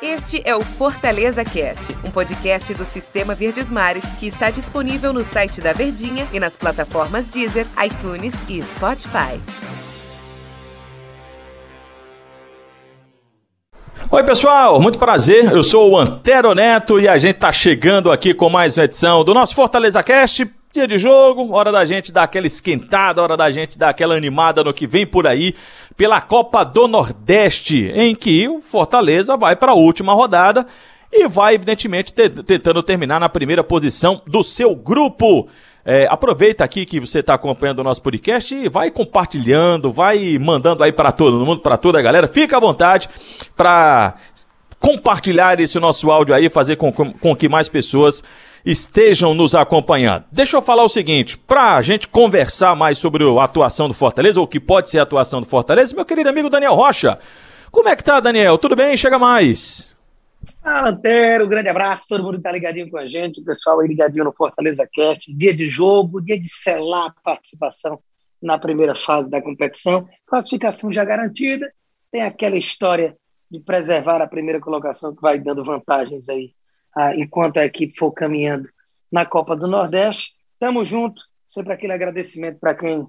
Este é o Fortaleza Cast, um podcast do Sistema Verdes Mares que está disponível no site da Verdinha e nas plataformas Deezer, iTunes e Spotify. Oi, pessoal, muito prazer. Eu sou o Antero Neto e a gente está chegando aqui com mais uma edição do nosso Fortaleza Cast. Dia de jogo, hora da gente dar aquela esquentada, hora da gente dar aquela animada no que vem por aí pela Copa do Nordeste, em que o Fortaleza vai para a última rodada e vai, evidentemente, tentando terminar na primeira posição do seu grupo. É, aproveita aqui que você está acompanhando o nosso podcast e vai compartilhando, vai mandando aí para todo mundo, para toda a galera. Fica à vontade para compartilhar esse nosso áudio aí, fazer com, com, com que mais pessoas estejam nos acompanhando. Deixa eu falar o seguinte, para a gente conversar mais sobre a atuação do Fortaleza, ou o que pode ser a atuação do Fortaleza, meu querido amigo Daniel Rocha. Como é que tá, Daniel? Tudo bem? Chega mais. Fala, Antero, um grande abraço, todo mundo que tá ligadinho com a gente, o pessoal aí ligadinho no Fortaleza Cast, dia de jogo, dia de selar a participação na primeira fase da competição, classificação já garantida, tem aquela história de preservar a primeira colocação que vai dando vantagens aí ah, enquanto a equipe for caminhando na Copa do Nordeste. Tamo junto, sempre aquele agradecimento para quem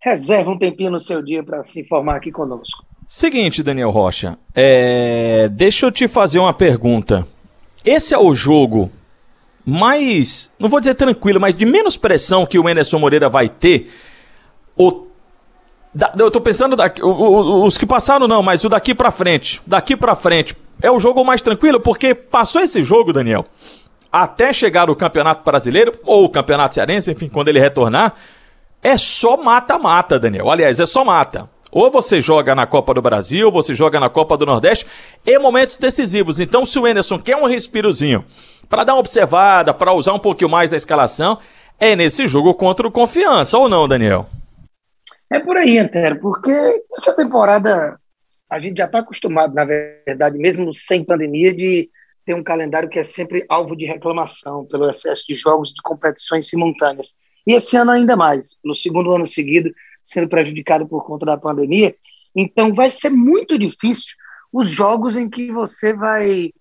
reserva um tempinho no seu dia para se informar aqui conosco. Seguinte, Daniel Rocha, é... deixa eu te fazer uma pergunta. Esse é o jogo mais, não vou dizer tranquilo, mas de menos pressão que o Anderson Moreira vai ter? O... eu tô pensando os que passaram não, mas o daqui para frente, daqui para frente, é o jogo mais tranquilo, porque passou esse jogo, Daniel, até chegar o Campeonato Brasileiro, ou o Campeonato Cearense, enfim, quando ele retornar, é só mata-mata, Daniel. Aliás, é só mata. Ou você joga na Copa do Brasil, ou você joga na Copa do Nordeste, em momentos decisivos. Então, se o Enderson quer um respirozinho para dar uma observada, para usar um pouquinho mais da escalação, é nesse jogo contra o Confiança, ou não, Daniel? É por aí, Antero, porque essa temporada a gente já está acostumado, na verdade, mesmo sem pandemia, de ter um calendário que é sempre alvo de reclamação pelo excesso de jogos de competições simultâneas. E esse ano ainda mais, no segundo ano seguido, sendo prejudicado por conta da pandemia. Então vai ser muito difícil os jogos em que você vai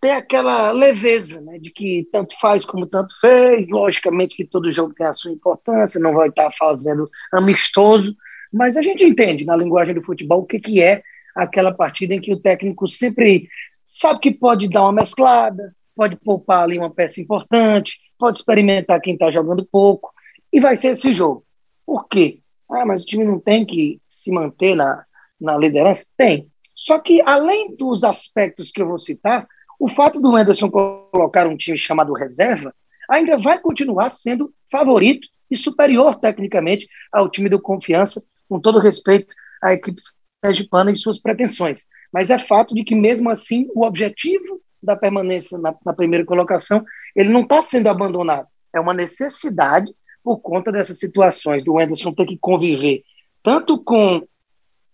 ter aquela leveza, né, de que tanto faz como tanto fez. Logicamente que todo jogo tem a sua importância, não vai estar fazendo amistoso, mas a gente entende na linguagem do futebol o que, que é aquela partida em que o técnico sempre sabe que pode dar uma mesclada, pode poupar ali uma peça importante, pode experimentar quem está jogando pouco, e vai ser esse jogo. Por quê? Ah, mas o time não tem que se manter na, na liderança? Tem. Só que, além dos aspectos que eu vou citar, o fato do Anderson colocar um time chamado reserva ainda vai continuar sendo favorito e superior tecnicamente ao time do Confiança, com todo respeito à equipe sergipana e suas pretensões. Mas é fato de que, mesmo assim, o objetivo da permanência na, na primeira colocação, ele não está sendo abandonado. É uma necessidade por conta dessas situações do Anderson ter que conviver tanto com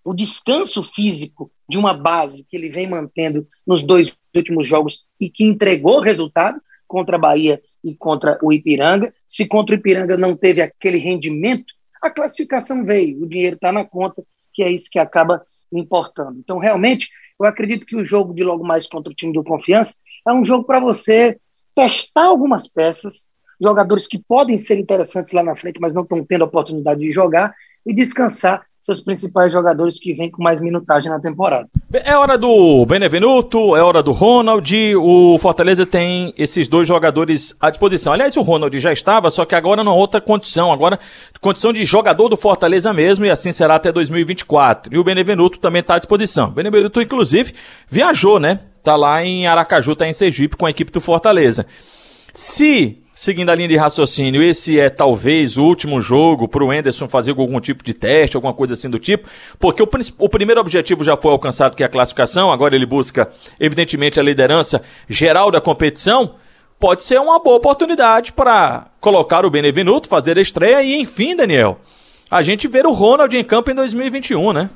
o descanso físico de uma base que ele vem mantendo nos dois últimos jogos e que entregou resultado contra a Bahia e contra o Ipiranga. Se contra o Ipiranga não teve aquele rendimento, a classificação veio, o dinheiro está na conta que é isso que acaba importando. Então, realmente, eu acredito que o jogo de logo mais contra o time do Confiança é um jogo para você testar algumas peças, jogadores que podem ser interessantes lá na frente, mas não estão tendo a oportunidade de jogar, e descansar seus principais jogadores que vêm com mais minutagem na temporada. É hora do Benevenuto, é hora do Ronald. O Fortaleza tem esses dois jogadores à disposição. Aliás, o Ronald já estava, só que agora numa outra condição. Agora, condição de jogador do Fortaleza mesmo, e assim será até 2024. E o Benevenuto também está à disposição. O Benevenuto, inclusive, viajou, né? Tá lá em Aracaju, tá em Sergipe com a equipe do Fortaleza. Se seguindo a linha de raciocínio, esse é talvez o último jogo para o Enderson fazer algum tipo de teste, alguma coisa assim do tipo, porque o, o, primeiro objetivo já foi alcançado, que é a classificação, agora ele busca, evidentemente, a liderança geral da competição. Pode ser uma boa oportunidade para colocar o Benevenuto, fazer a estreia e, enfim, Daniel, a gente ver o Ronald em campo em 2021, né?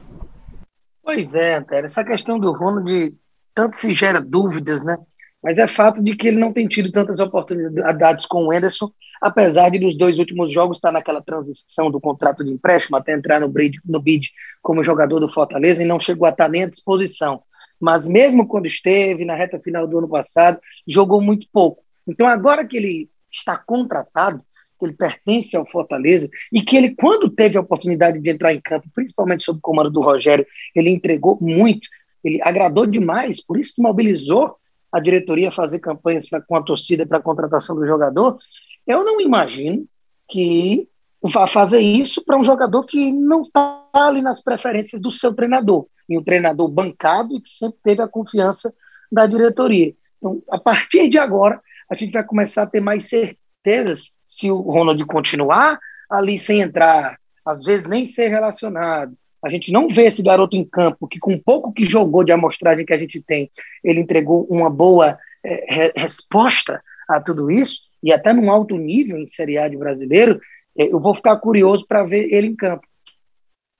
Pois é, cara, essa questão do Ronald tanto se gera dúvidas, né? Mas é fato de que ele não tem tido tantas oportunidades com o Enderson, apesar de nos dois últimos jogos estar naquela transição do contrato de empréstimo até entrar no bid, no bid como jogador do Fortaleza e não chegou a estar nem à disposição. mas mesmo quando esteve na reta final do ano passado, jogou muito pouco. Então, agora que ele está contratado, que ele pertence ao Fortaleza e que ele, quando teve a oportunidade de entrar em campo, principalmente sob o comando do Rogério, ele entregou muito, ele agradou demais, por isso que mobilizou a diretoria fazer campanhas pra, com a torcida para a contratação do jogador. Eu não imagino que vá fazer isso para um jogador que não está ali nas preferências do seu treinador, e um treinador bancado e que sempre teve a confiança da diretoria. Então, a partir de agora, a gente vai começar a ter mais certezas se o Ronald continuar ali sem entrar, às vezes nem ser relacionado. A gente não vê esse garoto em campo que, com pouco que jogou de amostragem que a gente tem, ele entregou uma boa é, resposta a tudo isso, e até num alto nível em Série A de brasileiro, é, eu vou ficar curioso para ver ele em campo.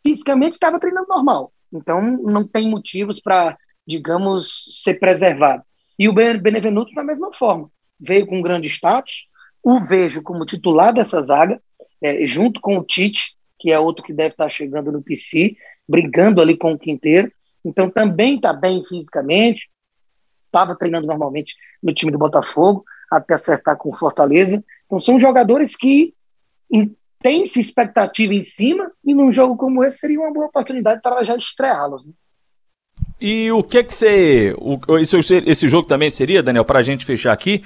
Fisicamente estava treinando normal, então não tem motivos para, digamos, ser preservado. E o Benevenuto da mesma forma, veio com grande status, o vejo como titular dessa zaga, é, junto com o Tite, que é outro que deve estar chegando no PC, brigando ali com o Quinteiro. Então também está bem fisicamente, estava treinando normalmente no time do Botafogo, até acertar com o Fortaleza. Então são jogadores que tem-se expectativa em cima, e num jogo como esse seria uma boa oportunidade para já estreá-los. Né? E o que que você. O, esse, esse jogo também seria, Daniel, para a gente fechar aqui,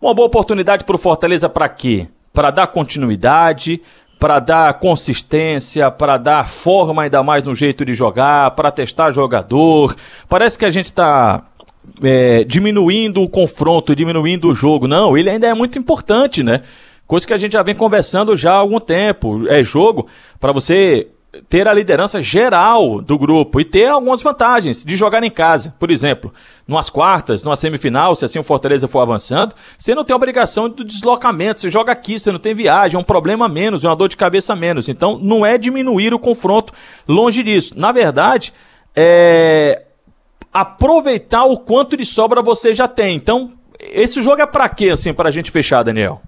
uma boa oportunidade para o Fortaleza para quê? Para dar continuidade, para dar consistência, para dar forma ainda mais no jeito de jogar, para testar jogador. Parece que a gente está é, diminuindo o confronto, diminuindo o jogo. Não, ele ainda é muito importante, né? Coisa que a gente já vem conversando já há algum tempo. É jogo para você ter a liderança geral do grupo e ter algumas vantagens de jogar em casa. Por exemplo, numas quartas, numa semifinal, se assim o Fortaleza for avançando, você não tem obrigação do deslocamento, você joga aqui, você não tem viagem, é um problema menos, é uma dor de cabeça menos. Então, não é diminuir o confronto, longe disso. Na verdade, é aproveitar o quanto de sobra você já tem. Então, esse jogo é para quê, assim, para a gente fechar, Daniel?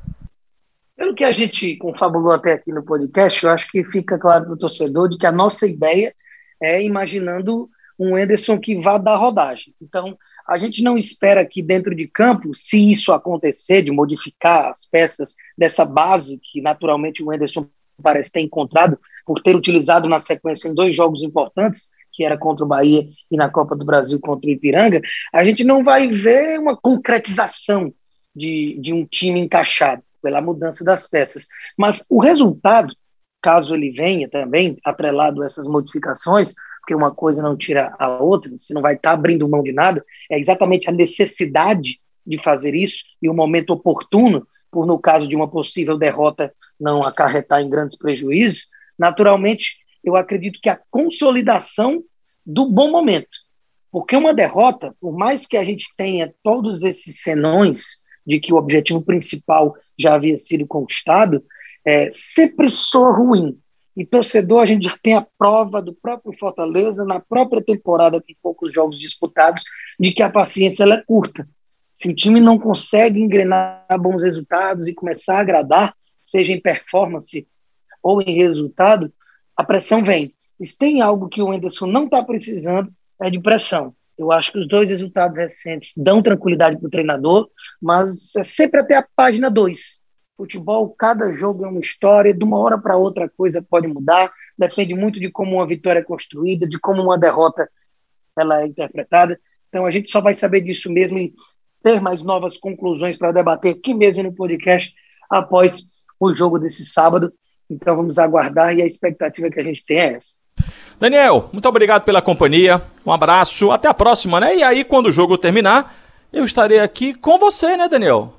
Pelo que a gente confabulou até aqui no podcast, eu acho que fica claro para o torcedor de que a nossa ideia é imaginando um Enderson que vá dar rodagem. Então, a gente não espera que dentro de campo, se isso acontecer, de modificar as peças dessa base que naturalmente o Enderson parece ter encontrado por ter utilizado na sequência em dois jogos importantes, que era contra o Bahia e na Copa do Brasil contra o Ipiranga, a gente não vai ver uma concretização de, de um time encaixado pela mudança das peças. Mas o resultado, caso ele venha também, atrelado a essas modificações, porque uma coisa não tira a outra, você não vai estar tá abrindo mão de nada, é exatamente a necessidade de fazer isso e o momento oportuno, por no caso de uma possível derrota não acarretar em grandes prejuízos, naturalmente eu acredito que a consolidação do bom momento. Porque uma derrota, por mais que a gente tenha todos esses senões de que o objetivo principal já havia sido conquistado, é, sempre soa ruim. E torcedor, a gente já tem a prova do próprio Fortaleza, na própria temporada, com poucos jogos disputados, de que a paciência é curta. Se o time não consegue engrenar bons resultados e começar a agradar, seja em performance ou em resultado, a pressão vem. E se tem algo que o Enderson não está precisando, é de pressão. Eu acho que os dois resultados recentes dão tranquilidade para o treinador, mas é sempre até a página 2. Futebol, cada jogo é uma história, de uma hora para outra a coisa pode mudar, depende muito de como uma vitória é construída, de como uma derrota ela é interpretada. Então a gente só vai saber disso mesmo e ter mais novas conclusões para debater aqui mesmo no podcast após o jogo desse sábado. Então vamos aguardar e a expectativa que a gente tem é essa. Daniel, muito obrigado pela companhia. Um abraço, até a próxima, né? E aí, quando o jogo terminar, eu estarei aqui com você, né, Daniel?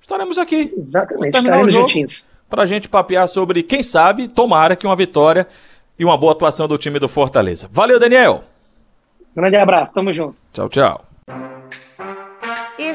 Estaremos aqui. Exatamente, estaremos juntinhos. Para a gente papear sobre, quem sabe, tomara que uma vitória e uma boa atuação do time do Fortaleza. Valeu, Daniel. Grande abraço, tamo junto. Tchau, tchau.